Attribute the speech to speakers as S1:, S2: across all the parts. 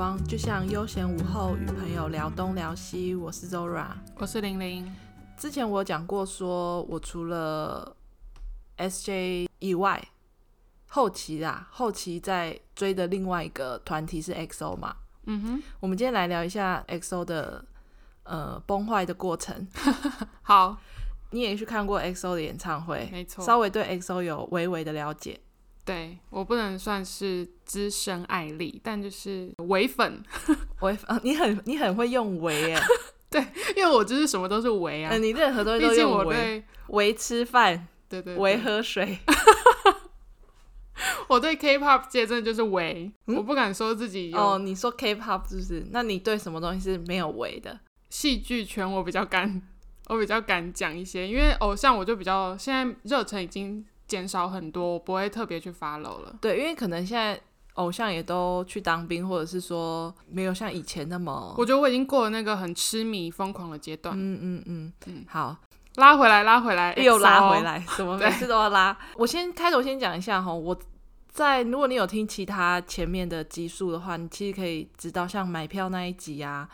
S1: 光，就像悠闲午后与朋友聊东聊西。我是 Zora，
S2: 我是玲玲。
S1: 之前我讲过，说我除了 SJ 以外，后期啊，后期在追的另外一个团体是 XO 嘛。
S2: 嗯哼，
S1: 我们今天来聊一下 XO 的呃崩坏的过程。
S2: 好，
S1: 你也去看过 XO 的演唱会，
S2: 没错，
S1: 稍微对 XO 有微微的了解。
S2: 对，我不能算是资深爱丽，但就是唯粉，
S1: 唯粉，你很你很会用唯哎，
S2: 对，因为我就是什么都是唯啊，
S1: 呃、你任何东西都用唯，唯吃饭，
S2: 对对，
S1: 唯喝水，
S2: 我对 K-pop 界真的就是唯、嗯，我不敢说自己
S1: 哦，你说 K-pop 是不是？那你对什么东西是没有唯的？
S2: 戏剧圈我比较敢，我比较敢讲一些，因为偶像我就比较现在热忱已经。减少很多，我不会特别去 follow 了。
S1: 对，因为可能现在偶像也都去当兵，或者是说没有像以前那么……
S2: 我觉得我已经过了那个很痴迷、疯狂的阶段。
S1: 嗯嗯嗯嗯，好，
S2: 拉回来，拉回来，
S1: 又拉回来，怎么 每次都要拉？我先开头先讲一下哈，我在如果你有听其他前面的集数的话，你其实可以知道，像买票那一集啊，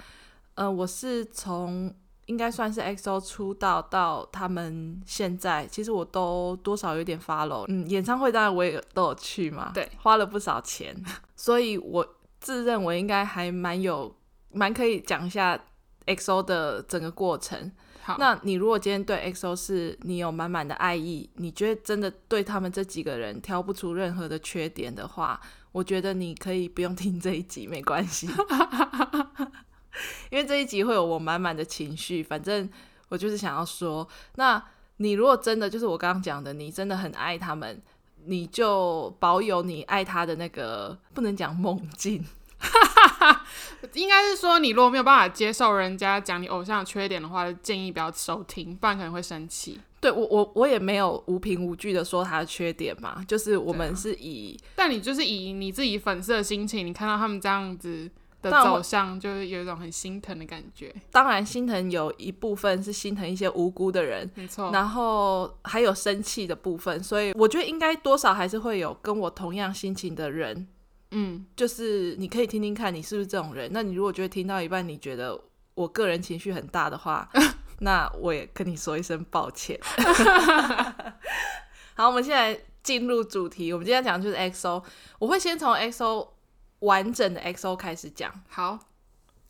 S1: 呃，我是从。应该算是 XO 出道到他们现在，其实我都多少有点 follow。嗯，演唱会当然我也都有去嘛，
S2: 对，
S1: 花了不少钱，所以我自认为应该还蛮有，蛮可以讲一下 XO 的整个过程。
S2: 好，
S1: 那你如果今天对 XO 是你有满满的爱意，你觉得真的对他们这几个人挑不出任何的缺点的话，我觉得你可以不用听这一集，没关系。因为这一集会有我满满的情绪，反正我就是想要说，那你如果真的就是我刚刚讲的，你真的很爱他们，你就保有你爱他的那个，不能讲梦境，
S2: 应该是说你如果没有办法接受人家讲你偶像的缺点的话，建议不要收听，不然可能会生气。
S1: 对，我我我也没有无凭无据的说他的缺点嘛，就是我们是以，
S2: 但你就是以你自己粉丝的心情，你看到他们这样子。的走向就是有一种很心疼的感觉。
S1: 当然，心疼有一部分是心疼一些无辜的人，
S2: 没错。
S1: 然后还有生气的部分，所以我觉得应该多少还是会有跟我同样心情的人。
S2: 嗯，
S1: 就是你可以听听看，你是不是这种人？那你如果觉得听到一半，你觉得我个人情绪很大的话，那我也跟你说一声抱歉。好，我们现在进入主题。我们今天讲的就是 XO，我会先从 XO。完整的 XO 开始讲，
S2: 好。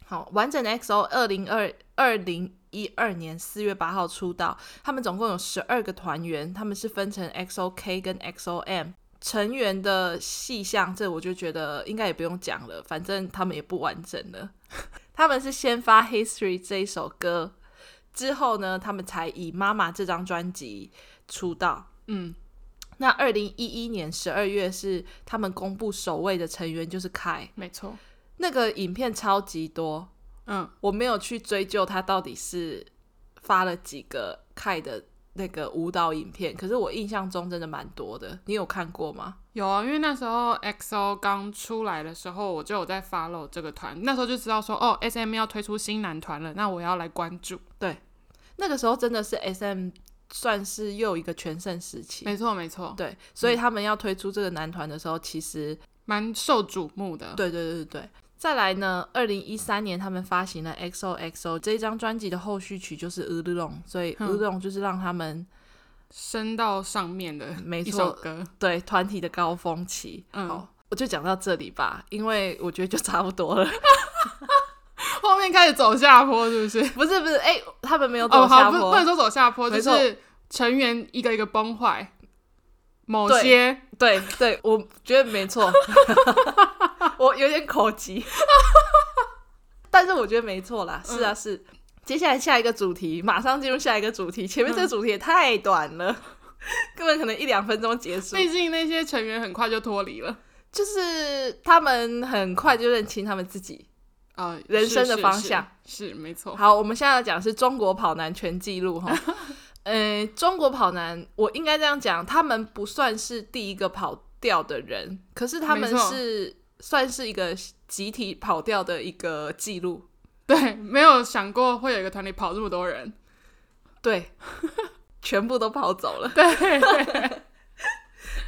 S1: 好，完整的 XO，二零二二零一二年四月八号出道，他们总共有十二个团员，他们是分成 XO-K 跟 XO-M 成员的细项，这我就觉得应该也不用讲了，反正他们也不完整了。他们是先发《History》这一首歌之后呢，他们才以《妈妈》这张专辑出道，
S2: 嗯。
S1: 那二零一一年十二月是他们公布首位的成员，就是 Kai。
S2: 没错，
S1: 那个影片超级多，
S2: 嗯，
S1: 我没有去追究他到底是发了几个 Kai 的那个舞蹈影片，可是我印象中真的蛮多的。你有看过吗？
S2: 有啊，因为那时候 XO 刚出来的时候，我就有在 follow 这个团，那时候就知道说哦，SM 要推出新男团了，那我要来关注。
S1: 对，那个时候真的是 SM。算是又一个全盛时期，
S2: 没错没错，
S1: 对，所以他们要推出这个男团的时候，其实
S2: 蛮受瞩目的。
S1: 对对对对，再来呢，二零一三年他们发行了 XOXO 这一张专辑的后续曲就是《乌龙》，所以《乌龙》就是让他们
S2: 升到上面的没错，歌，
S1: 对团体的高峰期。
S2: 嗯，
S1: 好，我就讲到这里吧，因为我觉得就差不多了。
S2: 后面开始走下坡，是不是？
S1: 不是不是，哎、欸，他们没有走下坡，
S2: 哦、不，不能说走下坡，就是成员一个一个崩坏。某些
S1: 对对，对，我觉得没错，我有点口急，但是我觉得没错啦。是啊是，接下来下一个主题，马上进入下一个主题。前面这个主题也太短了，根本可能一两分钟结束。
S2: 毕竟那些成员很快就脱离了，
S1: 就是他们很快就认清他们自己。
S2: 啊、呃，
S1: 人生的方向
S2: 是，没错。
S1: 好，我们现在要讲的是中国跑男全纪录哈。呃，中国跑男，我应该这样讲，他们不算是第一个跑掉的人，可是他们是算是一个集体跑掉的一个记录。
S2: 对，没有想过会有一个团体跑这么多人，
S1: 对，全部都跑走了。
S2: 对。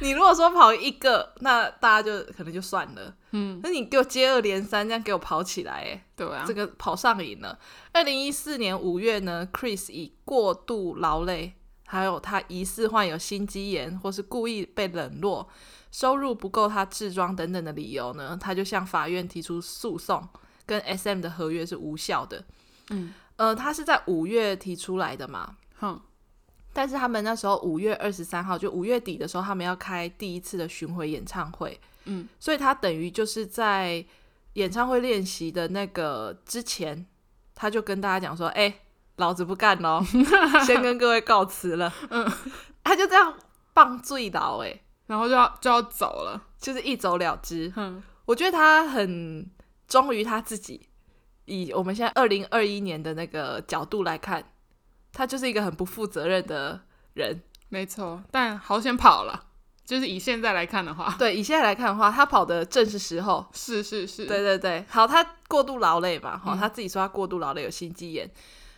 S1: 你如果说跑一个，那大家就可能就算了。
S2: 嗯，
S1: 那你给我接二连三这样给我跑起来，哎，
S2: 对啊，
S1: 这个跑上瘾了。二零一四年五月呢，Chris 以过度劳累，还有他疑似患有心肌炎，或是故意被冷落，收入不够他置装等等的理由呢，他就向法院提出诉讼，跟 SM 的合约是无效的。
S2: 嗯，
S1: 呃，他是在五月提出来的嘛，
S2: 哼，
S1: 但是他们那时候五月二十三号，就五月底的时候，他们要开第一次的巡回演唱会，
S2: 嗯，
S1: 所以他等于就是在演唱会练习的那个之前，他就跟大家讲说：“哎、欸，老子不干喽，先跟各位告辞了。”嗯，他就这样棒醉倒，哎，
S2: 然后就要就要走了，
S1: 就是一走了之。
S2: 嗯，
S1: 我觉得他很忠于他自己。以我们现在二零二一年的那个角度来看，他就是一个很不负责任的人。
S2: 没错，但好险跑了。就是以现在来看的话，
S1: 对，以现在来看的话，他跑的正是时候。
S2: 是是是，
S1: 对对对。好，他过度劳累嘛，哈、嗯，他自己说他过度劳累有心肌炎。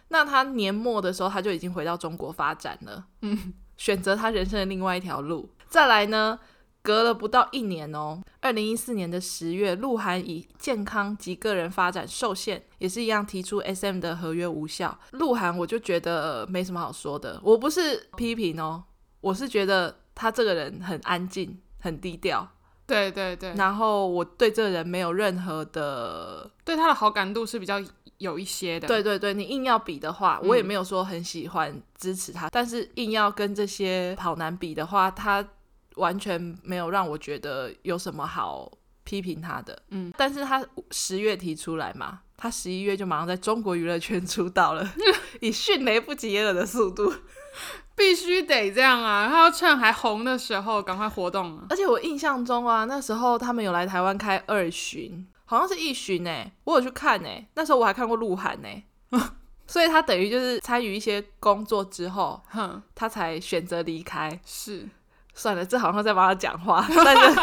S1: 那他年末的时候，他就已经回到中国发展了，
S2: 嗯，
S1: 选择他人生的另外一条路。再来呢？隔了不到一年哦，二零一四年的十月，鹿晗以健康及个人发展受限，也是一样提出 SM 的合约无效。鹿晗我就觉得没什么好说的，我不是批评哦，我是觉得他这个人很安静，很低调。
S2: 对对对，
S1: 然后我对这个人没有任何的，
S2: 对他的好感度是比较有一些的。
S1: 对对对，你硬要比的话，我也没有说很喜欢支持他，嗯、但是硬要跟这些跑男比的话，他。完全没有让我觉得有什么好批评他的，
S2: 嗯，
S1: 但是他十月提出来嘛，他十一月就马上在中国娱乐圈出道了，以迅雷不及掩耳的速度，
S2: 必须得这样啊！他要趁还红的时候赶快活动啊！
S1: 而且我印象中啊，那时候他们有来台湾开二巡，好像是一巡哎，我有去看哎，那时候我还看过鹿晗呢，所以他等于就是参与一些工作之后，
S2: 哼，
S1: 他才选择离开，
S2: 是。
S1: 算了，这好像在帮他讲话，但是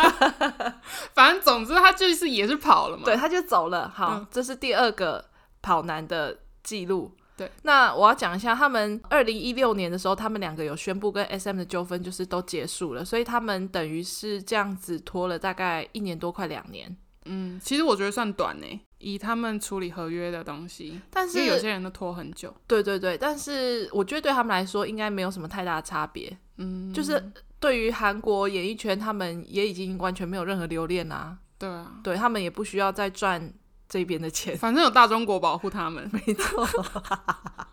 S2: 反正总之他就是也是跑了嘛，
S1: 对，他就走了。好，
S2: 嗯、
S1: 这是第二个跑男的记录。
S2: 对，
S1: 那我要讲一下，他们二零一六年的时候，他们两个有宣布跟 SM 的纠纷就是都结束了，所以他们等于是这样子拖了大概一年多，快两年。
S2: 嗯，其实我觉得算短呢，以他们处理合约的东西，
S1: 但是
S2: 有些人都拖很久。
S1: 对对对，但是我觉得对他们来说应该没有什么太大的差别。
S2: 嗯，
S1: 就是。对于韩国演艺圈，他们也已经完全没有任何留恋啦、啊。
S2: 对啊，
S1: 对他们也不需要再赚这边的钱，
S2: 反正有大中国保护他们。
S1: 没错。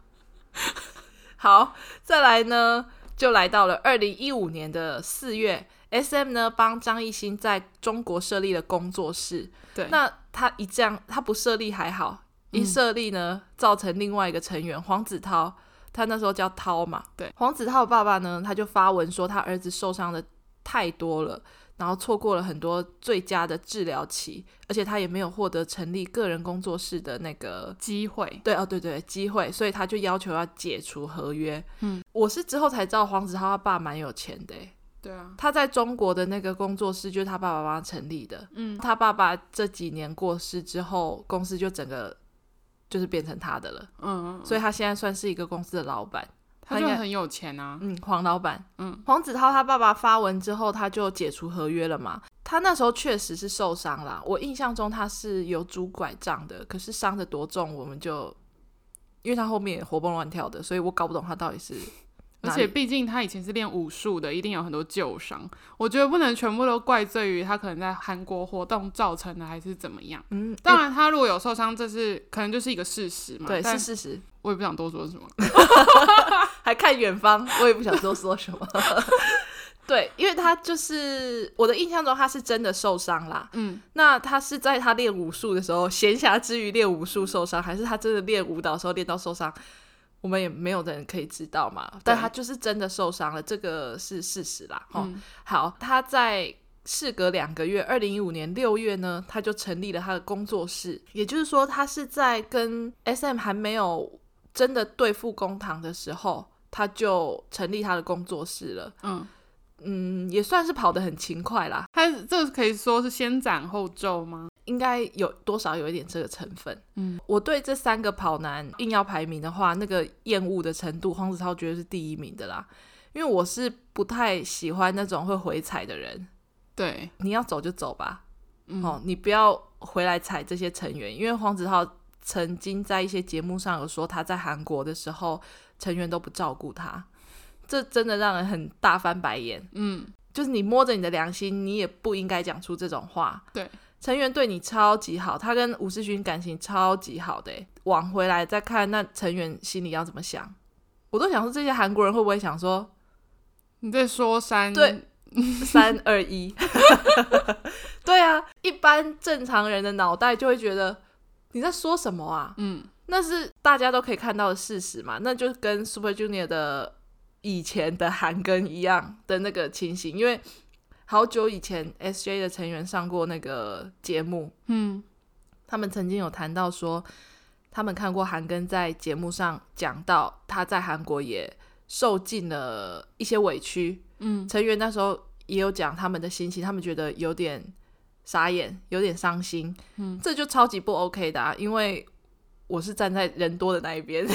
S1: 好，再来呢，就来到了二零一五年的四月，SM 呢帮张艺兴在中国设立了工作室。
S2: 对，
S1: 那他一这样，他不设立还好，一设立呢，嗯、造成另外一个成员黄子韬。他那时候叫涛嘛，
S2: 对，
S1: 黄子韬爸爸呢，他就发文说他儿子受伤的太多了，然后错过了很多最佳的治疗期，而且他也没有获得成立个人工作室的那个
S2: 机会。
S1: 对哦，对对，机会，所以他就要求要解除合约。
S2: 嗯，
S1: 我是之后才知道黄子韬他爸蛮有钱的，
S2: 对啊，
S1: 他在中国的那个工作室就是他爸爸帮他成立的。
S2: 嗯，
S1: 他爸爸这几年过世之后，公司就整个。就是变成他的了，
S2: 嗯嗯，
S1: 所以他现在算是一个公司的老板，
S2: 他就很有钱啊，
S1: 嗯，黄老板，
S2: 嗯，
S1: 黄子韬他爸爸发文之后，他就解除合约了嘛。他那时候确实是受伤啦，我印象中他是有拄拐杖的，可是伤的多重，我们就因为他后面也活蹦乱跳的，所以我搞不懂他到底是。
S2: 而且毕竟他以前是练武术的，一定有很多旧伤。我觉得不能全部都怪罪于他可能在韩国活动造成的，还是怎么样。
S1: 嗯，
S2: 当然他如果有受伤，这是可能就是一个事实嘛。
S1: 对，
S2: 但
S1: 是事实。
S2: 我也不想多说什么
S1: 还看远方，我也不想多说什么。对，因为他就是我的印象中他是真的受伤啦。
S2: 嗯，
S1: 那他是在他练武术的时候，闲暇之余练武术受伤，还是他真的练舞蹈的时候练到受伤？我们也没有人可以知道嘛，但他就是真的受伤了，这个是事实啦。哦、
S2: 嗯，
S1: 好，他在事隔两个月，二零一五年六月呢，他就成立了他的工作室，也就是说，他是在跟 SM 还没有真的对付公堂的时候，他就成立他的工作室了。
S2: 嗯
S1: 嗯，也算是跑得很勤快啦。
S2: 他这可以说是先斩后奏吗？
S1: 应该有多少有一点这个成分。
S2: 嗯，
S1: 我对这三个跑男硬要排名的话，那个厌恶的程度，黄子韬绝对是第一名的啦。因为我是不太喜欢那种会回踩的人。
S2: 对，
S1: 你要走就走吧，
S2: 嗯、
S1: 哦，你不要回来踩这些成员，因为黄子韬曾经在一些节目上有说他在韩国的时候成员都不照顾他，这真的让人很大翻白眼。
S2: 嗯，
S1: 就是你摸着你的良心，你也不应该讲出这种话。
S2: 对，
S1: 成员对你超级好，他跟吴世勋感情超级好的，往回来再看，那成员心里要怎么想？我都想说，这些韩国人会不会想说
S2: 你在说三？
S1: 对。三二一，对啊，一般正常人的脑袋就会觉得你在说什么啊？
S2: 嗯，
S1: 那是大家都可以看到的事实嘛，那就跟 Super Junior 的以前的韩庚一样的那个情形，因为好久以前 SJ 的成员上过那个节目，
S2: 嗯，
S1: 他们曾经有谈到说，他们看过韩庚在节目上讲到他在韩国也受尽了一些委屈。
S2: 嗯，
S1: 成员那时候也有讲他们的心情，他们觉得有点傻眼，有点伤心。嗯，这就超级不 OK 的啊，因为我是站在人多的那一边，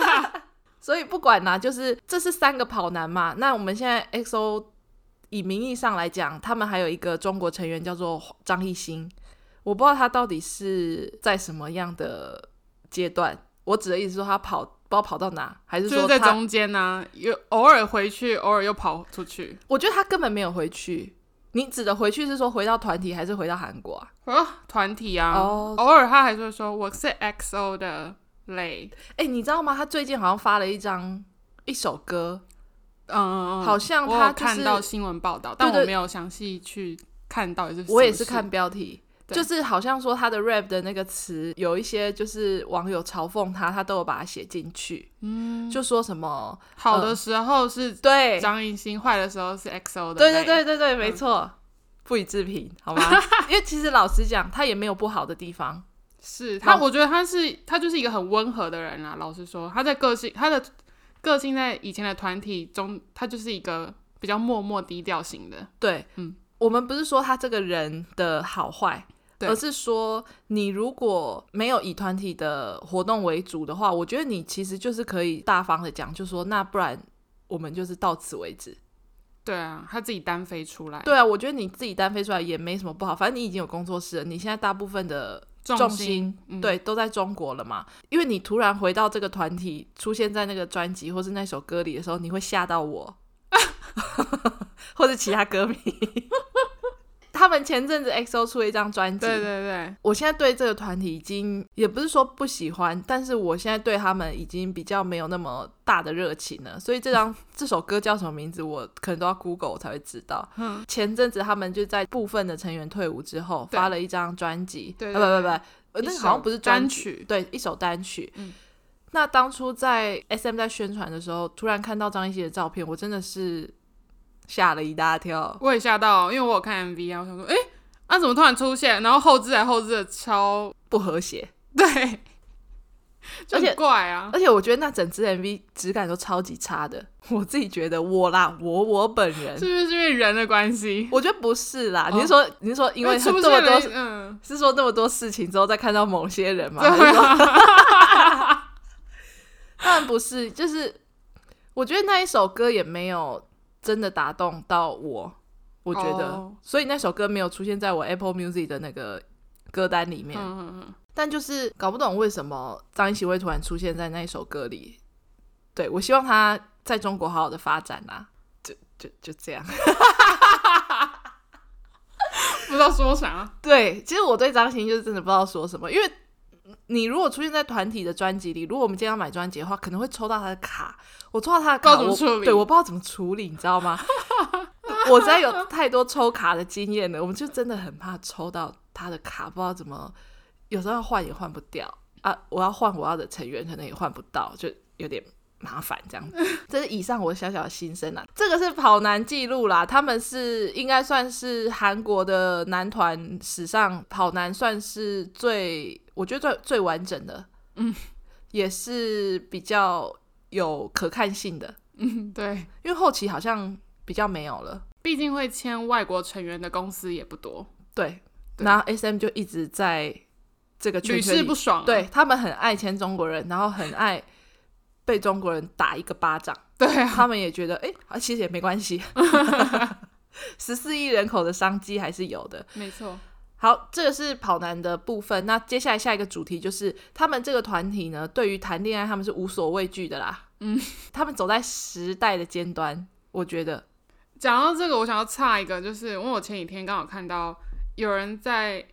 S1: 所以不管啦，就是这是三个跑男嘛。那我们现在 XO 以名义上来讲，他们还有一个中国成员叫做张艺兴，我不知道他到底是在什么样的阶段。我指的意思说他跑。不知道跑到哪，还是说
S2: 就是在中间呢、啊？有偶尔回去，偶尔又跑出去。
S1: 我觉得他根本没有回去。你指的回去是说回到团体，还是回到韩国啊？
S2: 回到团体啊。
S1: 哦，
S2: 偶尔他还是会说我是 XO 的 Lay。
S1: 哎、欸，你知道吗？他最近好像发了一张一首歌，
S2: 嗯，
S1: 好像他、就是、
S2: 看到新闻报道，但我没有详细去看到底是，
S1: 我也是看标题。就是好像说他的 rap 的那个词有一些，就是网友嘲讽他，他都有把它写进去。嗯，就说什么
S2: 好的时候是
S1: 对
S2: 张艺兴，坏的时候是 XO 的。
S1: 对对对对对，没错，嗯、不予置评，好吗？因为其实老实讲，他也没有不好的地方。
S2: 是他，我觉得他是他就是一个很温和的人啊。老实说，他在个性，他的个性在以前的团体中，他就是一个比较默默低调型的。
S1: 对，嗯，我们不是说他这个人的好坏。而是说，你如果没有以团体的活动为主的话，我觉得你其实就是可以大方的讲，就说那不然我们就是到此为止。
S2: 对啊，他自己单飞出来。
S1: 对啊，我觉得你自己单飞出来也没什么不好，反正你已经有工作室了，你现在大部分的重心，对都在中国了嘛。因为你突然回到这个团体，出现在那个专辑或是那首歌里的时候，你会吓到我，或者其他歌迷。他们前阵子 XO 出了一张专辑，
S2: 对对对，
S1: 我现在对这个团体已经也不是说不喜欢，但是我现在对他们已经比较没有那么大的热情了。所以这张 这首歌叫什么名字，我可能都要 Google 我才会知道。嗯，前阵子他们就在部分的成员退伍之后发了一张专辑，对，对，对，啊，不不不，那个好像不是专曲，对，一首单曲。嗯，那当初在 SM 在宣传的时候，突然看到张艺兴的照片，我真的是。吓了一大跳，
S2: 我也吓到，因为我有看 MV 啊，我想说，哎、啊、怎么突然出现？然后后置还后置的超
S1: 不和谐，
S2: 对，而且怪啊，
S1: 而且我觉得那整支 MV 质感都超级差的，我自己觉得我啦，我我本人
S2: 是不是因为人的关系？
S1: 我觉得不是啦，哦、你是说你是说因为这么多，嗯，是说那么多事情之后再看到某些人吗？当然不是，就是我觉得那一首歌也没有。真的打动到我，我觉得，oh. 所以那首歌没有出现在我 Apple Music 的那个歌单里面。嗯、但就是搞不懂为什么张艺兴会突然出现在那一首歌里。对，我希望他在中国好好的发展啦，就就就这样。
S2: 不知道说啥。
S1: 对，其实我对张艺兴就是真的不知道说什么，因为。你如果出现在团体的专辑里，如果我们今天要买专辑的话，可能会抽到他的卡。我抽到他的卡，我对，我不知道怎么处理，你知道吗？我实在有太多抽卡的经验了，我们就真的很怕抽到他的卡，不知道怎么，有时候要换也换不掉啊！我要换我要的成员，可能也换不到，就有点麻烦这样子。这是以上我小小的心声啦。这个是跑男记录啦，他们是应该算是韩国的男团史上跑男算是最。我觉得最最完整的，嗯，也是比较有可看性的，
S2: 嗯，对，
S1: 因为后期好像比较没有了，
S2: 毕竟会签外国成员的公司也不多，
S1: 对，对，然后 SM 就一直在这个屡试
S2: 不爽啊，
S1: 对，他们很爱签中国人，然后很爱被中国人打一个巴掌，
S2: 对啊，
S1: 他们也觉得哎、欸，其实也没关系。十四亿人口的商机还是有的，
S2: 没错。
S1: 好，这个是跑男的部分。那接下来下一个主题就是他们这个团体呢，对于谈恋爱他们是无所畏惧的啦。
S2: 嗯，
S1: 他们走在时代的尖端，我觉得。
S2: 讲到这个，我想要插一个，就是因为我前几天刚好看到有人在，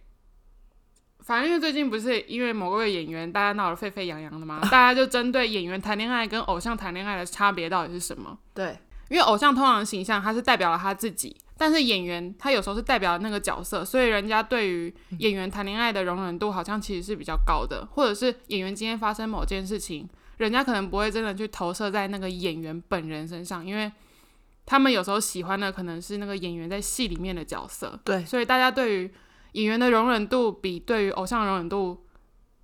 S2: 反正因为最近不是因为某个演员大家闹得沸沸扬扬的嘛，大家就针对演员谈恋爱跟偶像谈恋爱的差别到底是什么？
S1: 对，
S2: 因为偶像通常形象他是代表了他自己。但是演员他有时候是代表那个角色，所以人家对于演员谈恋爱的容忍度好像其实是比较高的，或者是演员今天发生某件事情，人家可能不会真的去投射在那个演员本人身上，因为他们有时候喜欢的可能是那个演员在戏里面的角色。
S1: 对，
S2: 所以大家对于演员的容忍度比对于偶像容忍度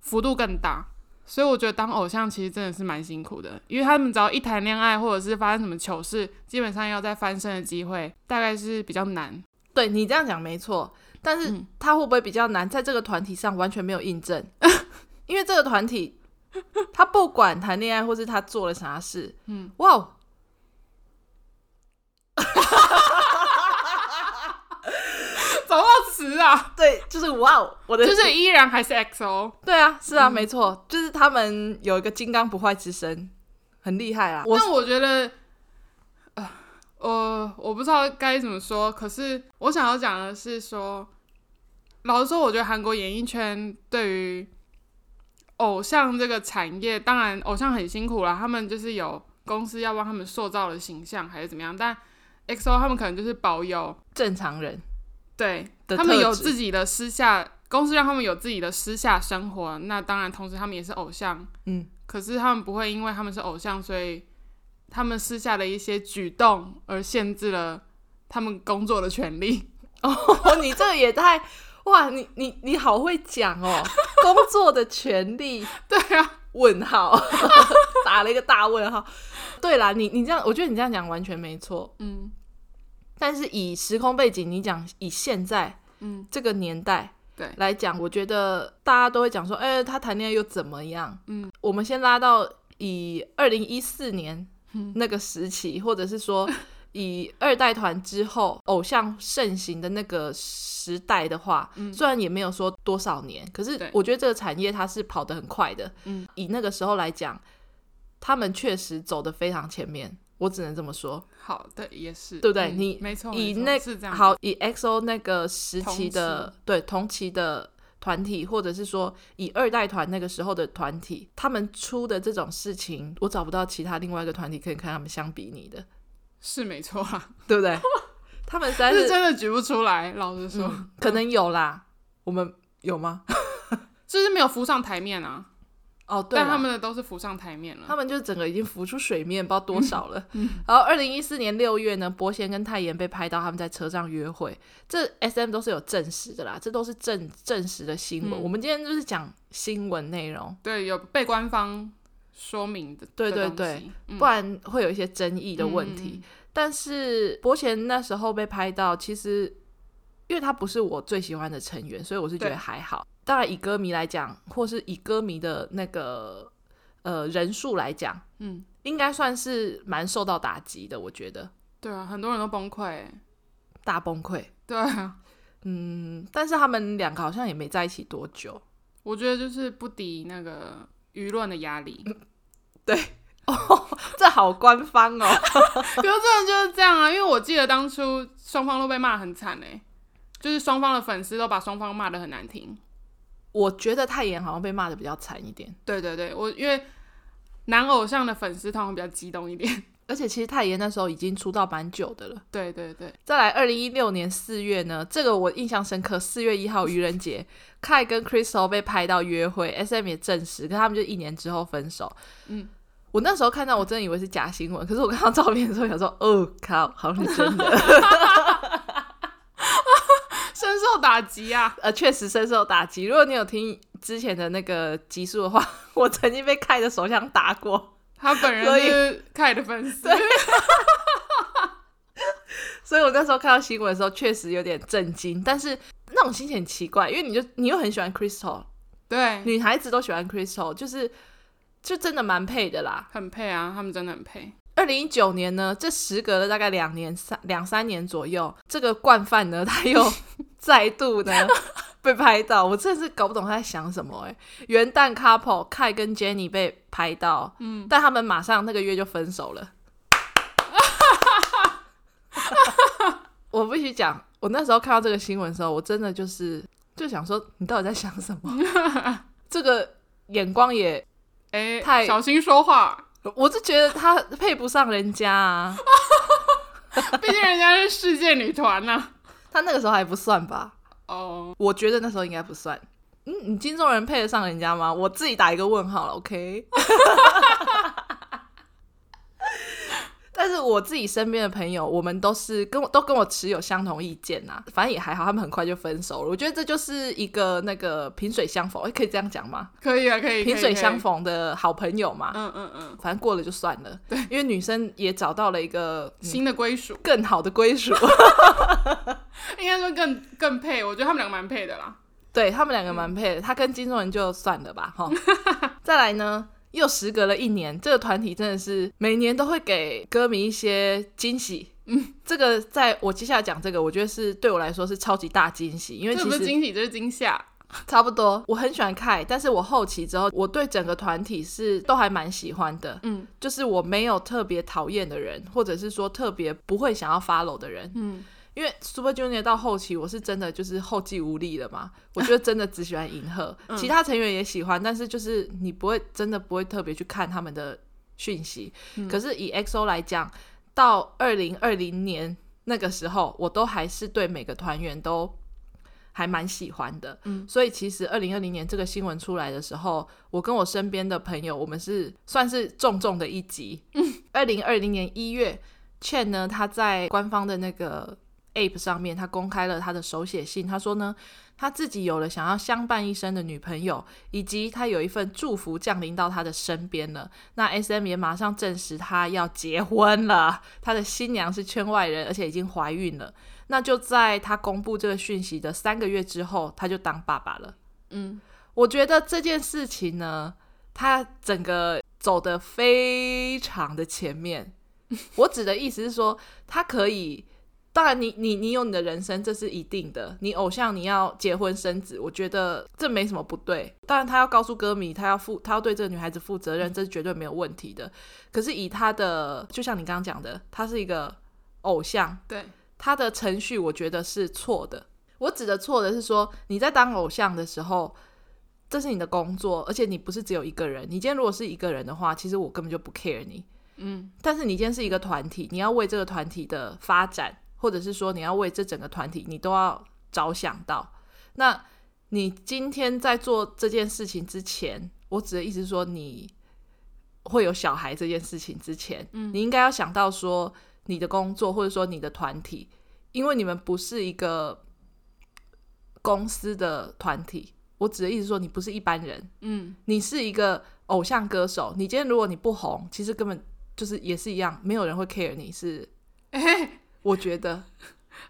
S2: 幅度更大。所以我觉得当偶像其实真的是蛮辛苦的，因为他们只要一谈恋爱或者是发生什么糗事，基本上要再翻身的机会大概是比较难。
S1: 对，你这样讲没错，但是他会不会比较难？在这个团体上完全没有印证，因为这个团体他不管谈恋爱或是他做了啥事，嗯，哇。
S2: 找到词啊！
S1: 对，就是哇哦，我的
S2: 就是依然还是 XO。
S1: 对啊，是啊，嗯、没错，就是他们有一个金刚不坏之身，很厉害啊。
S2: 但我觉得，呃，我我不知道该怎么说。可是我想要讲的是说，老实说，我觉得韩国演艺圈对于偶像这个产业，当然偶像很辛苦啦，他们就是有公司要帮他们塑造的形象，还是怎么样。但 XO 他们可能就是保有
S1: 正常人。
S2: 对，他们有自己的私下公司，让他们有自己的私下生活。那当然，同时他们也是偶像。嗯，可是他们不会因为他们是偶像，所以他们私下的一些举动而限制了他们工作的权利。
S1: 哦，你这个也太哇！你你你好会讲哦，工作的权利。
S2: 对啊，
S1: 问号 打了一个大问号。对啦，你你这样，我觉得你这样讲完全没错。嗯。但是以时空背景，你讲以现在，嗯，这个年代对来讲，我觉得大家都会讲说，哎、欸，他谈恋爱又怎么样？嗯，我们先拉到以二零一四年那个时期，嗯、或者是说 以二代团之后偶像盛行的那个时代的话，嗯，虽然也没有说多少年，可是我觉得这个产业它是跑得很快的。嗯，以那个时候来讲，他们确实走得非常前面。我只能这么说。好
S2: 的，也是，
S1: 对不对？
S2: 嗯、
S1: 你
S2: 没错，
S1: 以那
S2: 是这样
S1: 好，以 XO 那个时期的
S2: 同期
S1: 对同期的团体，或者是说以二代团那个时候的团体，他们出的这种事情，我找不到其他另外一个团体可以跟他们相比拟的，
S2: 是没错啊，
S1: 对不对？他们实在是，
S2: 是真的举不出来，老实说，
S1: 嗯、可能有啦，我们有吗？
S2: 就是没有浮上台面啊。
S1: 哦，对，
S2: 但他们的都是浮上台面了，
S1: 他们就整个已经浮出水面，不知道多少了。然后，二零一四年六月呢，伯贤跟泰妍被拍到他们在车上约会，这 S M 都是有证实的啦，这都是证证实的新闻。嗯、我们今天就是讲新闻内容，
S2: 对，有被官方说明的，
S1: 对对对，嗯、不然会有一些争议的问题。嗯、但是伯贤那时候被拍到，其实因为他不是我最喜欢的成员，所以我是觉得还好。当然，以歌迷来讲，或是以歌迷的那个呃人数来讲，嗯，应该算是蛮受到打击的。我觉得，
S2: 对啊，很多人都崩溃，
S1: 大崩溃。
S2: 对啊，
S1: 嗯，但是他们两个好像也没在一起多久。
S2: 我觉得就是不敌那个舆论的压力。
S1: 嗯、对，哦，这好官方哦。
S2: 可是真的就是这样啊，因为我记得当初双方都被骂很惨哎，就是双方的粉丝都把双方骂的很难听。
S1: 我觉得泰妍好像被骂的比较惨一点。
S2: 对对对，我因为男偶像的粉丝通常比较激动一点，
S1: 而且其实泰妍那时候已经出道蛮久的了。
S2: 对对对，
S1: 再来二零一六年四月呢，这个我印象深刻。四月一号愚人节，Kai 跟 Crystal 被拍到约会，SM 也证实，可他们就一年之后分手。嗯，我那时候看到我真的以为是假新闻，可是我看到照片的时候想说，哦靠，好像是真的。
S2: 深受打击啊！
S1: 呃，确实深受打击。如果你有听之前的那个集数的话，我曾经被凯的手枪打过。
S2: 他本人是凯的粉丝，
S1: 所以我那时候看到新闻的时候，确实有点震惊。但是那种心情很奇怪，因为你就你又很喜欢 Crystal，
S2: 对，
S1: 女孩子都喜欢 Crystal，就是就真的蛮配的啦，
S2: 很配啊，他们真的很配。
S1: 二零一九年呢，这时隔了大概两年三两三年左右，这个惯犯呢，他又 再度呢 被拍到，我真的是搞不懂他在想什么哎。元旦 couple Kai 跟 Jenny 被拍到，嗯，但他们马上那个月就分手了。我必须讲，我那时候看到这个新闻的时候，我真的就是就想说，你到底在想什么？这个眼光也哎，太
S2: 小心说话。
S1: 我就觉得他配不上人家啊，
S2: 毕竟人家是世界女团呐。
S1: 他那个时候还不算吧？哦，oh. 我觉得那时候应该不算。嗯，你金钟人配得上人家吗？我自己打一个问号了。OK。但是我自己身边的朋友，我们都是跟我都跟我持有相同意见呐、啊。反正也还好，他们很快就分手了。我觉得这就是一个那个萍水相逢，可以这样讲吗？
S2: 可以啊，可以。
S1: 萍水相逢的好朋友嘛。
S2: 嗯嗯嗯。
S1: 反正过了就算了。对，因为女生也找到了一个
S2: 新的归属，
S1: 更好的归属。
S2: 应该说更更配，我觉得他们两个蛮配的啦。
S1: 对，他们两个蛮配的，他跟金钟仁就算了吧，哈。再来呢？又时隔了一年，这个团体真的是每年都会给歌迷一些惊喜。嗯，这个在我接下来讲这个，我觉得是对我来说是超级大惊喜，因为其
S2: 实惊喜，就是惊吓。
S1: 差不多，我很喜欢看，但是我后期之后，我对整个团体是都还蛮喜欢的。嗯，就是我没有特别讨厌的人，或者是说特别不会想要 follow 的人。嗯。因为 Super Junior 到后期，我是真的就是后继无力了嘛。我觉得真的只喜欢银赫，嗯、其他成员也喜欢，但是就是你不会真的不会特别去看他们的讯息。嗯、可是以 EXO 来讲，到二零二零年那个时候，我都还是对每个团员都还蛮喜欢的。嗯，所以其实二零二零年这个新闻出来的时候，我跟我身边的朋友，我们是算是重重的一击。嗯，二零二零年一月，Chen 呢，他在官方的那个。Ape 上面，他公开了他的手写信。他说呢，他自己有了想要相伴一生的女朋友，以及他有一份祝福降临到他的身边了。那 SM 也马上证实他要结婚了，他的新娘是圈外人，而且已经怀孕了。那就在他公布这个讯息的三个月之后，他就当爸爸了。嗯，我觉得这件事情呢，他整个走得非常的前面。我指的意思是说，他可以。当然你，你你你有你的人生，这是一定的。你偶像你要结婚生子，我觉得这没什么不对。当然，他要告诉歌迷，他要负，他要对这个女孩子负责任，这是绝对没有问题的。可是以他的，就像你刚刚讲的，他是一个偶像，对他的程序，我觉得是错的。我指的错的是说，你在当偶像的时候，这是你的工作，而且你不是只有一个人。你今天如果是一个人的话，其实我根本就不 care 你。嗯，但是你今天是一个团体，你要为这个团体的发展。或者是说你要为这整个团体，你都要着想到。那你今天在做这件事情之前，我指的意思是说，你会有小孩这件事情之前，嗯，你应该要想到说你的工作，或者说你的团体，因为你们不是一个公司的团体。我指的意思是说，你不是一般人，嗯，你是一个偶像歌手。你今天如果你不红，其实根本就是也是一样，没有人会 care 你是。欸我觉得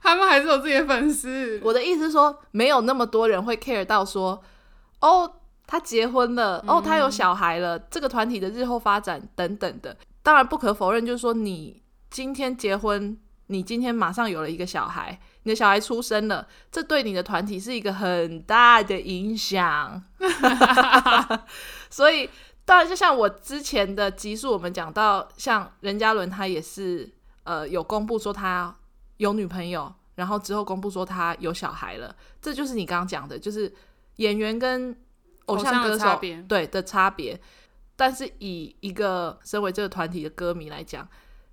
S2: 他们还是有自己的粉丝。
S1: 我的意思是说，没有那么多人会 care 到说，哦，他结婚了，哦，他有小孩了，嗯、这个团体的日后发展等等的。当然，不可否认，就是说，你今天结婚，你今天马上有了一个小孩，你的小孩出生了，这对你的团体是一个很大的影响。所以，当然，就像我之前的集数，我们讲到，像任嘉伦，他也是。呃，有公布说他有女朋友，然后之后公布说他有小孩了，这就是你刚刚讲的，就是演员跟偶像歌手对的差别。但是以一个身为这个团体的歌迷来讲，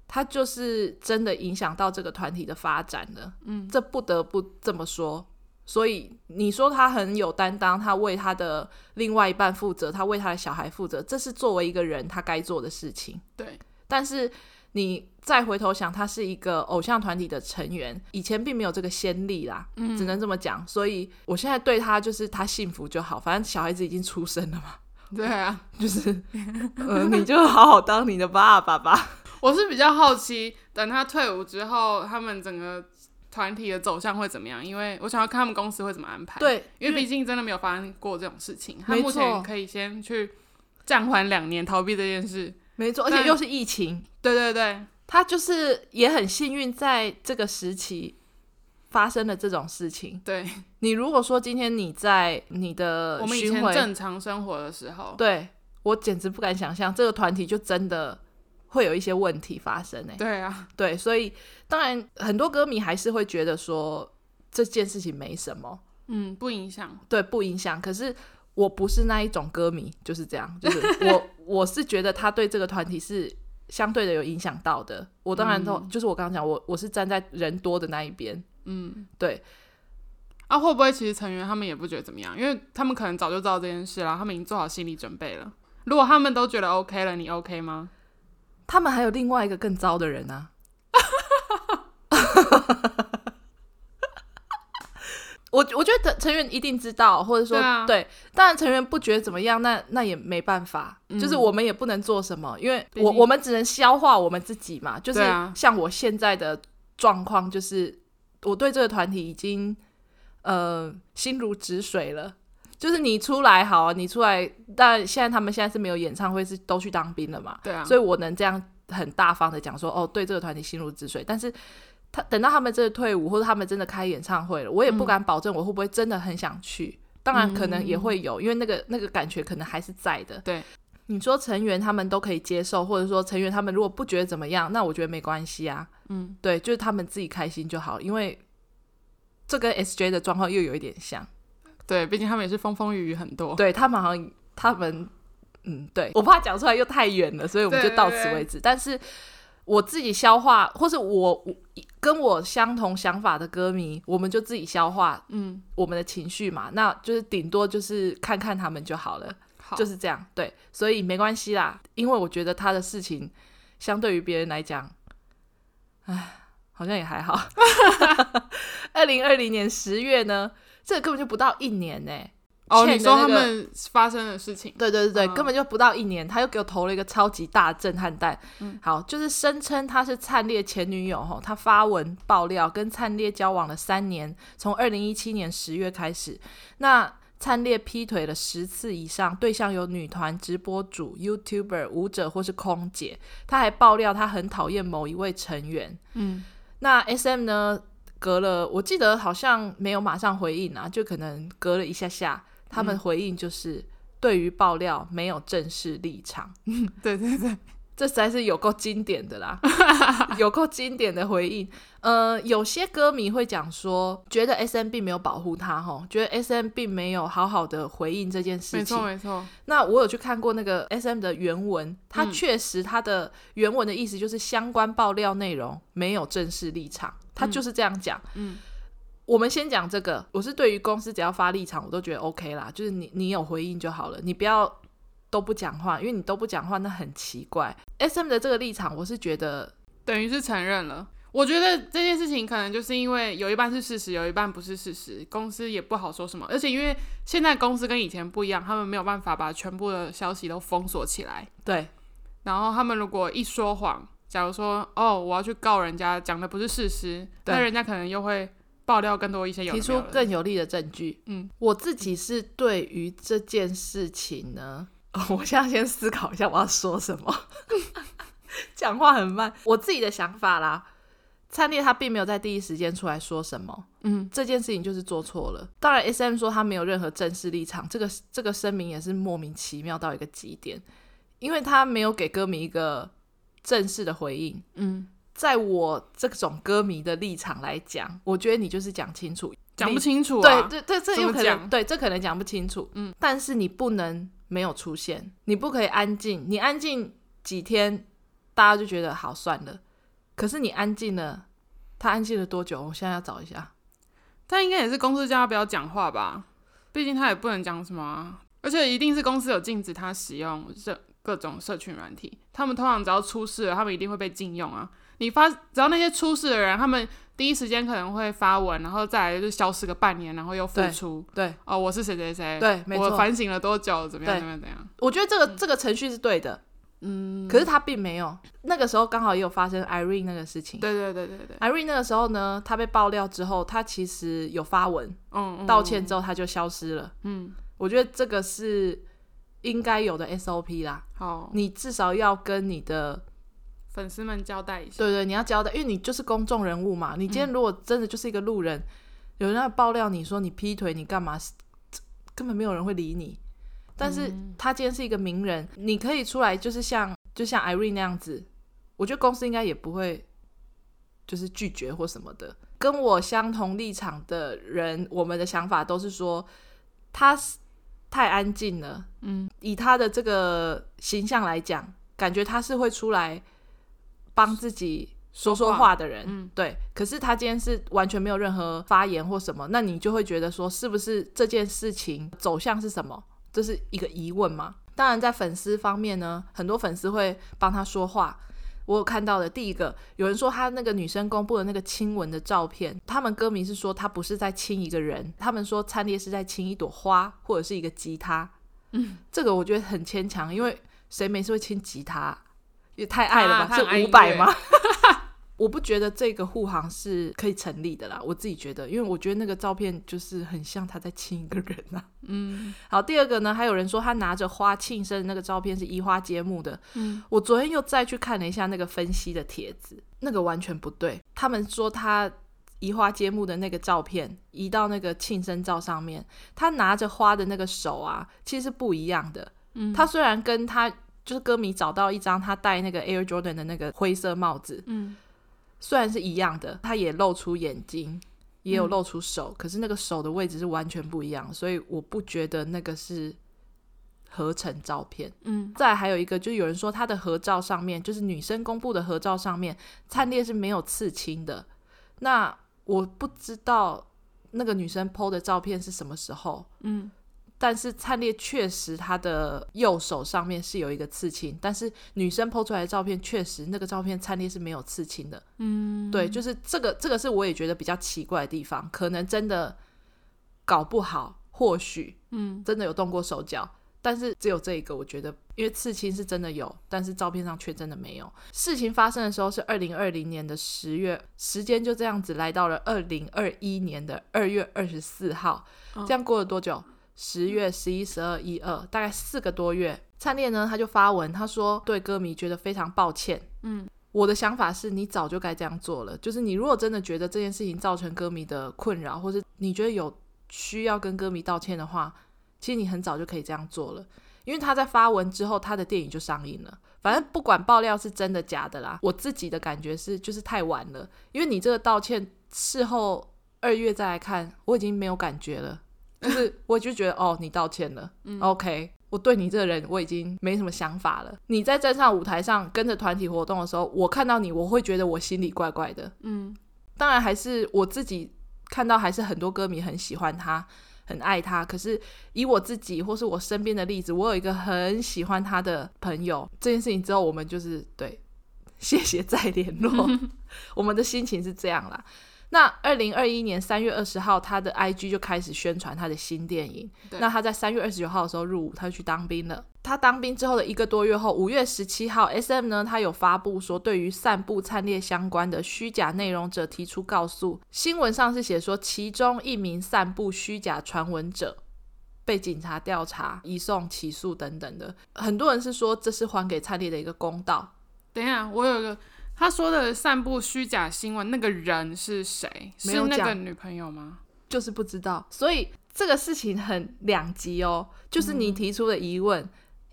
S1: 他就是真的影响到这个团体的发展了。嗯，这不得不这么说。所以你说他很有担当，他为他的另外一半负责，他为他的小孩负责，这是作为一个人他该做的事情。对，但是。你再回头想，他是一个偶像团体的成员，以前并没有这个先例啦，嗯，只能这么讲。所以我现在对他就是他幸福就好，反正小孩子已经出生了嘛。
S2: 对啊，
S1: 就是，嗯、呃，你就好好当你的爸爸吧。
S2: 我是比较好奇，等他退伍之后，他们整个团体的走向会怎么样？因为我想要看他们公司会怎么安排。
S1: 对，
S2: 因为毕竟真的没有发生过这种事情，他目前可以先去。暂缓两年逃避这件事，
S1: 没错，而且又是疫情。
S2: 对对对，
S1: 他就是也很幸运，在这个时期发生了这种事情。
S2: 对，
S1: 你如果说今天你在你的
S2: 我们以前正常生活的时候，
S1: 对，我简直不敢想象这个团体就真的会有一些问题发生呢。
S2: 对啊，
S1: 对，所以当然很多歌迷还是会觉得说这件事情没什么，
S2: 嗯，不影响，
S1: 对，不影响。可是我不是那一种歌迷，就是这样，就是我 我是觉得他对这个团体是。相对的有影响到的，我当然都、嗯、就是我刚刚讲，我我是站在人多的那一边，嗯，对。
S2: 啊，会不会其实成员他们也不觉得怎么样？因为他们可能早就知道这件事了，他们已经做好心理准备了。如果他们都觉得 OK 了，你 OK 吗？
S1: 他们还有另外一个更糟的人啊。我我觉得成员一定知道，或者说对，当然成员不觉得怎么样，那那也没办法，嗯、就是我们也不能做什么，因为我我们只能消化我们自己嘛。就是像我现在的状况，就是我对这个团体已经呃心如止水了。就是你出来好啊，你出来，但现在他们现在是没有演唱会，是都去当兵了嘛？
S2: 对啊，
S1: 所以我能这样很大方的讲说，哦，对这个团体心如止水，但是。他等到他们真的退伍，或者他们真的开演唱会了，我也不敢保证我会不会真的很想去。嗯、当然可能也会有，因为那个那个感觉可能还是在的。
S2: 对，
S1: 你说成员他们都可以接受，或者说成员他们如果不觉得怎么样，那我觉得没关系啊。嗯，对，就是他们自己开心就好，因为这跟 SJ 的状况又有一点像。
S2: 对，毕竟他们也是风风雨雨很多。
S1: 对他们好像他们嗯，对，我怕讲出来又太远了，所以我们就到此为止。但是。我自己消化，或是我，我跟我相同想法的歌迷，我们就自己消化，嗯，我们的情绪嘛，那就是顶多就是看看他们就好了，好就是这样，对，所以没关系啦，因为我觉得他的事情相对于别人来讲，唉，好像也还好。二零二零年十月呢，这个根本就不到一年呢、欸。
S2: 哦，那个、你说他们发生的事情，
S1: 对对对对，嗯、根本就不到一年，他又给我投了一个超级大震撼弹。嗯，好，就是声称他是灿烈前女友吼，他发文爆料跟灿烈交往了三年，从二零一七年十月开始，那灿烈劈腿了十次以上，对象有女团、直播主、YouTuber、舞者或是空姐。他还爆料他很讨厌某一位成员。嗯，那 SM 呢？隔了，我记得好像没有马上回应啊，就可能隔了一下下。他们回应就是对于爆料没有正式立场，
S2: 嗯，对对对，
S1: 这实在是有够经典的啦，有够经典的回应。呃，有些歌迷会讲说，觉得 SM 并没有保护他，吼，觉得 SM 并没有好好的回应这件事情。
S2: 没错没错。
S1: 那我有去看过那个 SM 的原文，他确实他的原文的意思就是相关爆料内容没有正式立场，他就是这样讲。嗯。嗯我们先讲这个，我是对于公司只要发立场，我都觉得 OK 啦，就是你你有回应就好了，你不要都不讲话，因为你都不讲话那很奇怪。SM 的这个立场，我是觉得
S2: 等于是承认了。我觉得这件事情可能就是因为有一半是事实，有一半不是事实，公司也不好说什么。而且因为现在公司跟以前不一样，他们没有办法把全部的消息都封锁起来。
S1: 对。
S2: 然后他们如果一说谎，假如说哦我要去告人家，讲的不是事实，那人家可能又会。爆料更多一些有，提出
S1: 更有力的证据。嗯，我自己是对于这件事情呢，我现在先思考一下我要说什么。讲话很慢，我自己的想法啦。灿烈他并没有在第一时间出来说什么。嗯，这件事情就是做错了。当然，SM 说他没有任何正式立场，这个这个声明也是莫名其妙到一个极点，因为他没有给歌迷一个正式的回应。嗯。在我这种歌迷的立场来讲，我觉得你就是讲清楚，
S2: 讲不清楚啊。
S1: 对对对，这有可能，对，这可能讲不清楚。嗯，但是你不能没有出现，你不可以安静。你安静几天，大家就觉得好算了。可是你安静了，他安静了多久？我现在要找一下。
S2: 他应该也是公司叫他不要讲话吧？毕竟他也不能讲什么啊。而且一定是公司有禁止他使用这各种社群软体。他们通常只要出事了，他们一定会被禁用啊。你发，只要那些出事的人，他们第一时间可能会发文，然后再来就消失个半年，然后又复出。
S1: 对，
S2: 哦，我是谁谁谁，
S1: 对，没错，
S2: 我反省了多久，怎么样，怎么样，怎样？
S1: 我觉得这个这个程序是对的，嗯，可是他并没有。那个时候刚好也有发生 Irene 那个事情。
S2: 对对对对对。
S1: Irene 那个时候呢，他被爆料之后，他其实有发文，嗯，道歉之后他就消失了。嗯，我觉得这个是应该有的 SOP 啦。
S2: 好，
S1: 你至少要跟你的
S2: 粉丝们交代一下。
S1: 对对，你要交代，因为你就是公众人物嘛。你今天如果真的就是一个路人，嗯、有人要爆料你说你劈腿，你干嘛？根本没有人会理你。但是他今天是一个名人，嗯、你可以出来，就是像就像 Irene 那样子，我觉得公司应该也不会就是拒绝或什么的。跟我相同立场的人，我们的想法都是说他太安静了。嗯，以他的这个形象来讲，感觉他是会出来帮自己说说话的人。嗯，对。可是他今天是完全没有任何发言或什么，那你就会觉得说，是不是这件事情走向是什么？这是一个疑问嘛？当然，在粉丝方面呢，很多粉丝会帮他说话。我有看到的第一个，有人说他那个女生公布的那个亲吻的照片，他们歌迷是说他不是在亲一个人，他们说灿烈是在亲一朵花或者是一个吉他。嗯，这个我觉得很牵强，因为谁没事会亲吉他？也太爱了吧？是五百吗？我不觉得这个护航是可以成立的啦，我自己觉得，因为我觉得那个照片就是很像他在亲一个人啊。嗯，好，第二个呢，还有人说他拿着花庆生的那个照片是移花接木的。嗯，我昨天又再去看了一下那个分析的帖子，那个完全不对。他们说他移花接木的那个照片移到那个庆生照上面，他拿着花的那个手啊，其实是不一样的。嗯，他虽然跟他就是歌迷找到一张他戴那个 Air Jordan 的那个灰色帽子，嗯。虽然是一样的，他也露出眼睛，也有露出手，嗯、可是那个手的位置是完全不一样，所以我不觉得那个是合成照片。嗯，再还有一个，就有人说他的合照上面，就是女生公布的合照上面，灿烈是没有刺青的。那我不知道那个女生 PO 的照片是什么时候。嗯。但是灿烈确实他的右手上面是有一个刺青，但是女生 po 出来的照片确实那个照片灿烈是没有刺青的。嗯，对，就是这个这个是我也觉得比较奇怪的地方，可能真的搞不好，或许嗯真的有动过手脚，嗯、但是只有这一个我觉得，因为刺青是真的有，但是照片上却真的没有。事情发生的时候是二零二零年的十月，时间就这样子来到了二零二一年的二月二十四号，这样过了多久？十月、十一、十二、一二，大概四个多月，灿烈呢，他就发文，他说对歌迷觉得非常抱歉。嗯，我的想法是你早就该这样做了，就是你如果真的觉得这件事情造成歌迷的困扰，或是你觉得有需要跟歌迷道歉的话，其实你很早就可以这样做了。因为他在发文之后，他的电影就上映了。反正不管爆料是真的假的啦，我自己的感觉是就是太晚了，因为你这个道歉事后二月再来看，我已经没有感觉了。就是，我就觉得哦，你道歉了，嗯，OK，我对你这个人我已经没什么想法了。你在站上舞台上跟着团体活动的时候，我看到你，我会觉得我心里怪怪的，嗯。当然，还是我自己看到，还是很多歌迷很喜欢他，很爱他。可是以我自己或是我身边的例子，我有一个很喜欢他的朋友，这件事情之后，我们就是对，谢谢再联络，我们的心情是这样啦。那二零二一年三月二十号，他的 IG 就开始宣传他的新电影。那他在三月二十九号的时候入伍，他就去当兵了。他当兵之后的一个多月后，五月十七号，SM 呢，他有发布说，对于散布灿烈相关的虚假内容者提出告诉。新闻上是写说，其中一名散布虚假传闻者被警察调查、移送起诉等等的。很多人是说，这是还给灿烈的一个公道。
S2: 等一下，我有一个。他说的散布虚假新闻那个人是谁？是那个女朋友吗？
S1: 就是不知道，所以这个事情很两极哦。就是你提出的疑问，嗯、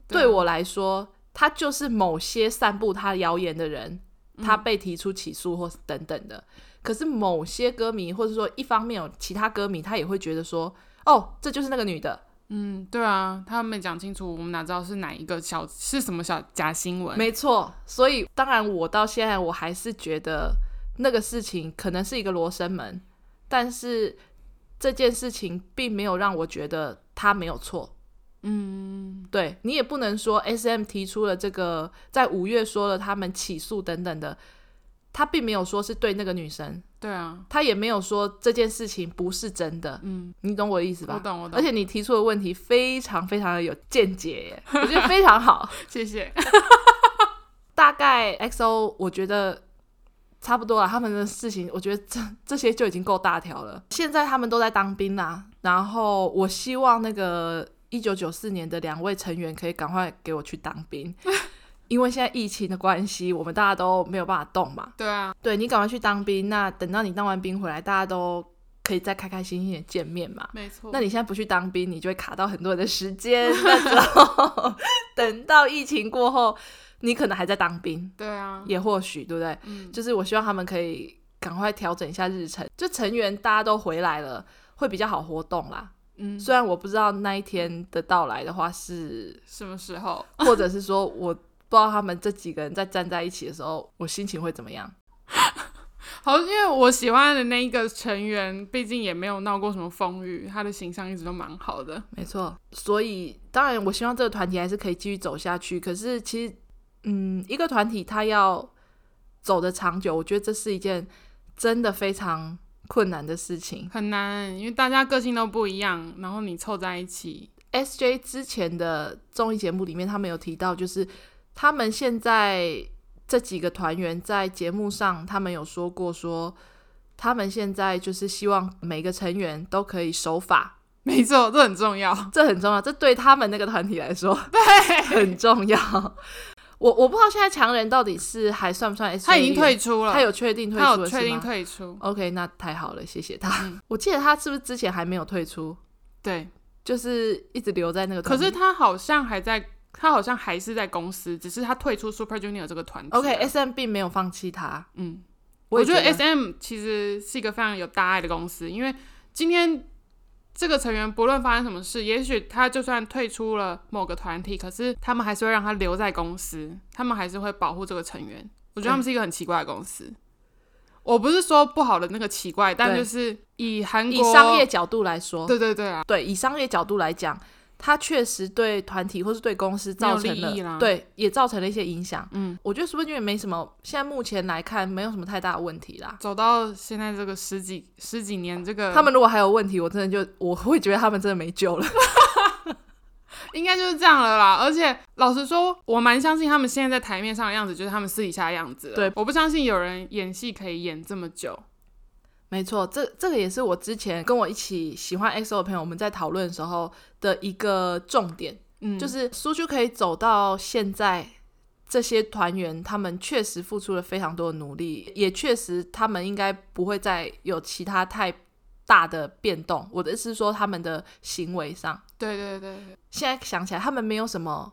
S1: 对我来说，他就是某些散布他谣言的人，他被提出起诉或是等等的。嗯、可是某些歌迷，或者说一方面有其他歌迷，他也会觉得说，哦，这就是那个女的。
S2: 嗯，对啊，他没讲清楚，我们哪知道是哪一个小是什么小假新闻？
S1: 没错，所以当然我到现在我还是觉得那个事情可能是一个罗生门，但是这件事情并没有让我觉得他没有错。嗯，对，你也不能说 SM 提出了这个，在五月说了他们起诉等等的。他并没有说是对那个女生，
S2: 对啊，
S1: 他也没有说这件事情不是真的，嗯，你懂我的意思吧？
S2: 我懂，我懂。
S1: 而且你提出的问题非常非常的有见解耶，我觉得非常好，
S2: 谢谢。
S1: 大概 XO 我觉得差不多了，他们的事情我觉得这这些就已经够大条了。现在他们都在当兵啦，然后我希望那个一九九四年的两位成员可以赶快给我去当兵，因为现在疫情的关系，我们大家都没有办法动嘛。
S2: 对啊，
S1: 对，你赶快去当兵，那等到你当完兵回来，大家都可以再开开心心的见面嘛。
S2: 没错。
S1: 那你现在不去当兵，你就会卡到很多人的时间。那等到疫情过后，你可能还在当兵。
S2: 对啊，
S1: 也或许对不对？
S2: 嗯，
S1: 就是我希望他们可以赶快调整一下日程，就成员大家都回来了，会比较好活动啦。
S2: 嗯，
S1: 虽然我不知道那一天的到来的话是
S2: 什么时候，
S1: 或者是说我不知道他们这几个人在站在一起的时候，我心情会怎么样。
S2: 好，因为我喜欢的那一个成员，毕竟也没有闹过什么风雨，他的形象一直都蛮好的。
S1: 没错，所以当然我希望这个团体还是可以继续走下去。可是其实，嗯，一个团体他要走的长久，我觉得这是一件真的非常困难的事情，
S2: 很难，因为大家个性都不一样，然后你凑在一起。
S1: SJ 之前的综艺节目里面，他们有提到，就是他们现在。这几个团员在节目上，他们有说过说，他们现在就是希望每个成员都可以守法。
S2: 没错，这很重要，
S1: 这很重要，这对他们那个团体来说，
S2: 对，
S1: 很重要。我我不知道现在强人到底是还算不算？
S2: 他已经退出了，
S1: 他有确定退出了，
S2: 他有确定退出。
S1: OK，那太好了，谢谢他。
S2: 嗯，
S1: 我记得他是不是之前还没有退出？
S2: 对，
S1: 就是一直留在那个。
S2: 可是他好像还在。他好像还是在公司，只是他退出 Super Junior 这个团体。
S1: OK，SM 并没有放弃他。
S2: 嗯，
S1: 我，
S2: 我觉得 SM 其实是一个非常有大爱的公司，因为今天这个成员不论发生什么事，也许他就算退出了某个团体，可是他们还是会让他留在公司，他们还是会保护这个成员。我觉得他们是一个很奇怪的公司。嗯、我不是说不好的那个奇怪，但就是以韩国
S1: 以商业角度来说，
S2: 对对对啊，
S1: 对，以商业角度来讲。他确实对团体或是对公司造成了对，也造成了一些影响。嗯，我觉得 Super Junior 没什么，现在目前来看没有什么太大的问题啦。
S2: 走到现在这个十几十几年，这个
S1: 他们如果还有问题，我真的就我会觉得他们真的没救了。
S2: 应该就是这样了啦。而且老实说，我蛮相信他们现在在台面上的样子，就是他们私底下的样子。对，我不相信有人演戏可以演这么久。
S1: 没错，这这个也是我之前跟我一起喜欢 EXO 的朋友我们在讨论的时候的一个重点，嗯，就是苏就可以走到现在，这些团员他们确实付出了非常多的努力，也确实他们应该不会再有其他太大的变动。我的意思是说，他们的行为上，
S2: 对对对，
S1: 现在想起来，他们没有什么，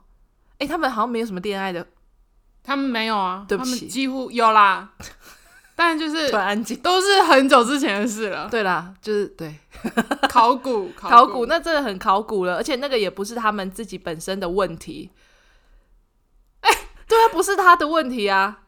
S1: 哎，他们好像没有什么恋爱的，
S2: 他们没有啊，
S1: 对不起，
S2: 几乎有啦。但就是
S1: 安静，
S2: 都是很久之前的事了。
S1: 对啦，就是对
S2: 考古，考古，
S1: 那真的很考古了。而且那个也不是他们自己本身的问题。哎、欸，对啊，不是他的问题啊。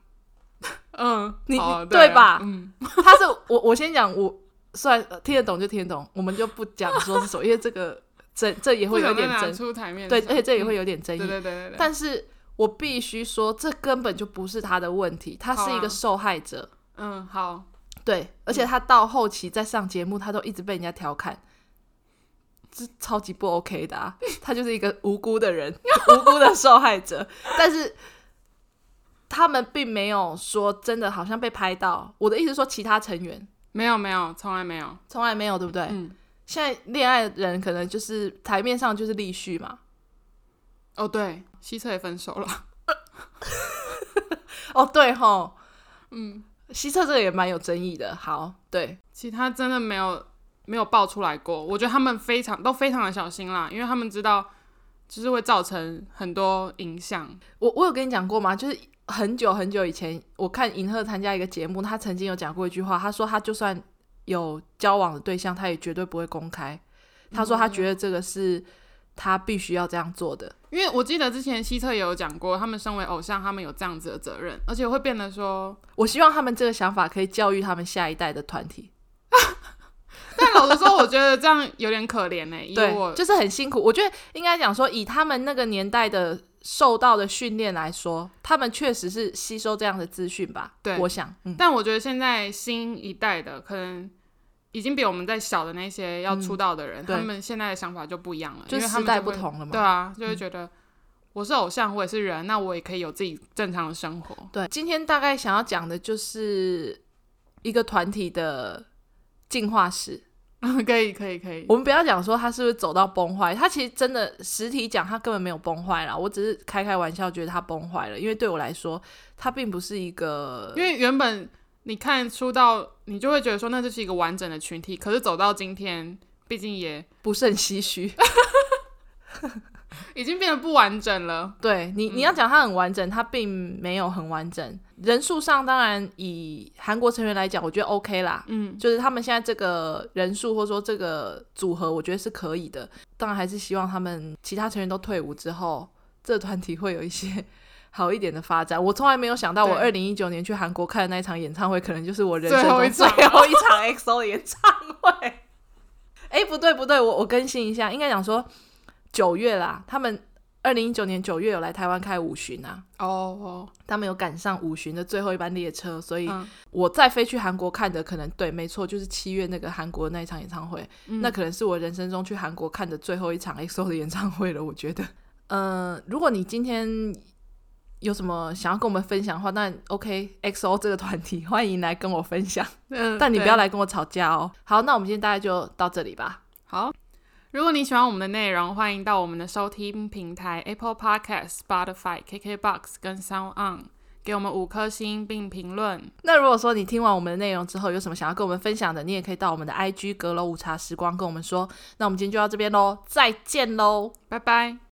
S1: 嗯，你对，对吧？嗯，他是我，我先讲，我算听得懂就听得懂，我们就不讲说是什么，因为这个这这也会有点争
S2: 出台面。
S1: 对，而且这也会有点争议。
S2: 对对对对。
S1: 但是我必须说，这根本就不是他的问题，他是一个受害者。
S2: 嗯，好，
S1: 对，而且他到后期在上节目，他都一直被人家调侃，这超级不 OK 的啊！他就是一个无辜的人，无辜的受害者。但是他们并没有说真的，好像被拍到。我的意思是说，其他成员
S2: 没有，没有，从来没有，
S1: 从来没有，对不对？嗯。现在恋爱的人可能就是台面上就是立旭嘛。
S2: 哦，对，希澈也分手了。
S1: 哦，对吼，嗯。希澈这个也蛮有争议的，好，对，
S2: 其他真的没有没有爆出来过。我觉得他们非常都非常的小心啦，因为他们知道就是会造成很多影响。
S1: 我我有跟你讲过吗？就是很久很久以前，我看银赫参加一个节目，他曾经有讲过一句话，他说他就算有交往的对象，他也绝对不会公开。他说他觉得这个是。他必须要这样做的，
S2: 因为我记得之前西特也有讲过，他们身为偶像，他们有这样子的责任，而且会变得说，
S1: 我希望他们这个想法可以教育他们下一代的团体。
S2: 但老实说，我觉得这样有点可怜呢、欸。对，
S1: 就是很辛苦。我觉得应该讲说，以他们那个年代的受到的训练来说，他们确实是吸收这样的资讯吧。对，我想、嗯。
S2: 但我觉得现在新一代的可能。已经比我们在小的那些要出道的人，嗯、他们现在的想法就不一样了，
S1: 就时代不同了嘛。
S2: 对啊，就会觉得我是偶像，我也是人，那我也可以有自己正常的生活。
S1: 对，今天大概想要讲的就是一个团体的进化史。
S2: 可以可以可以。
S1: 我们不要讲说他是不是走到崩坏，他其实真的实体讲他根本没有崩坏啦。我只是开开玩笑，觉得他崩坏了，因为对我来说，他并不是一个，
S2: 因为原本你看出道，你就会觉得说那就是一个完整的群体，可是走到今天，毕竟也
S1: 不胜唏嘘。
S2: 已经变得不完整了。
S1: 对你，你要讲它很完整，它并没有很完整。人数上当然以韩国成员来讲，我觉得 OK 啦。嗯，就是他们现在这个人数或者说这个组合，我觉得是可以的。当然还是希望他们其他成员都退伍之后，这个团体会有一些好一点的发展。我从来没有想到，我二零一九年去韩国看的那一场演唱会，可能就是我人生中最后一场 EXO 的演唱会。哎、欸，不对不对，我我更新一下，应该讲说。九月啦，他们二零一九年九月有来台湾开五巡啊。哦哦，他们有赶上五巡的最后一班列车，所以我再飞去韩国看的，可能对，没错，就是七月那个韩国的那一场演唱会，嗯、那可能是我人生中去韩国看的最后一场 EXO 的演唱会了。我觉得，嗯、呃，如果你今天有什么想要跟我们分享的话，那 OK，EXO 这个团体 欢迎来跟我分享，嗯、但你不要来跟我吵架哦。好，那我们今天大概就到这里吧。
S2: 好。如果你喜欢我们的内容，欢迎到我们的收听平台 Apple Podcast、Spotify、KKBox 跟 Sound On 给我们五颗星并评论。
S1: 那如果说你听完我们的内容之后，有什么想要跟我们分享的，你也可以到我们的 IG 阁楼午茶时光跟我们说。那我们今天就到这边喽，再见喽，
S2: 拜拜。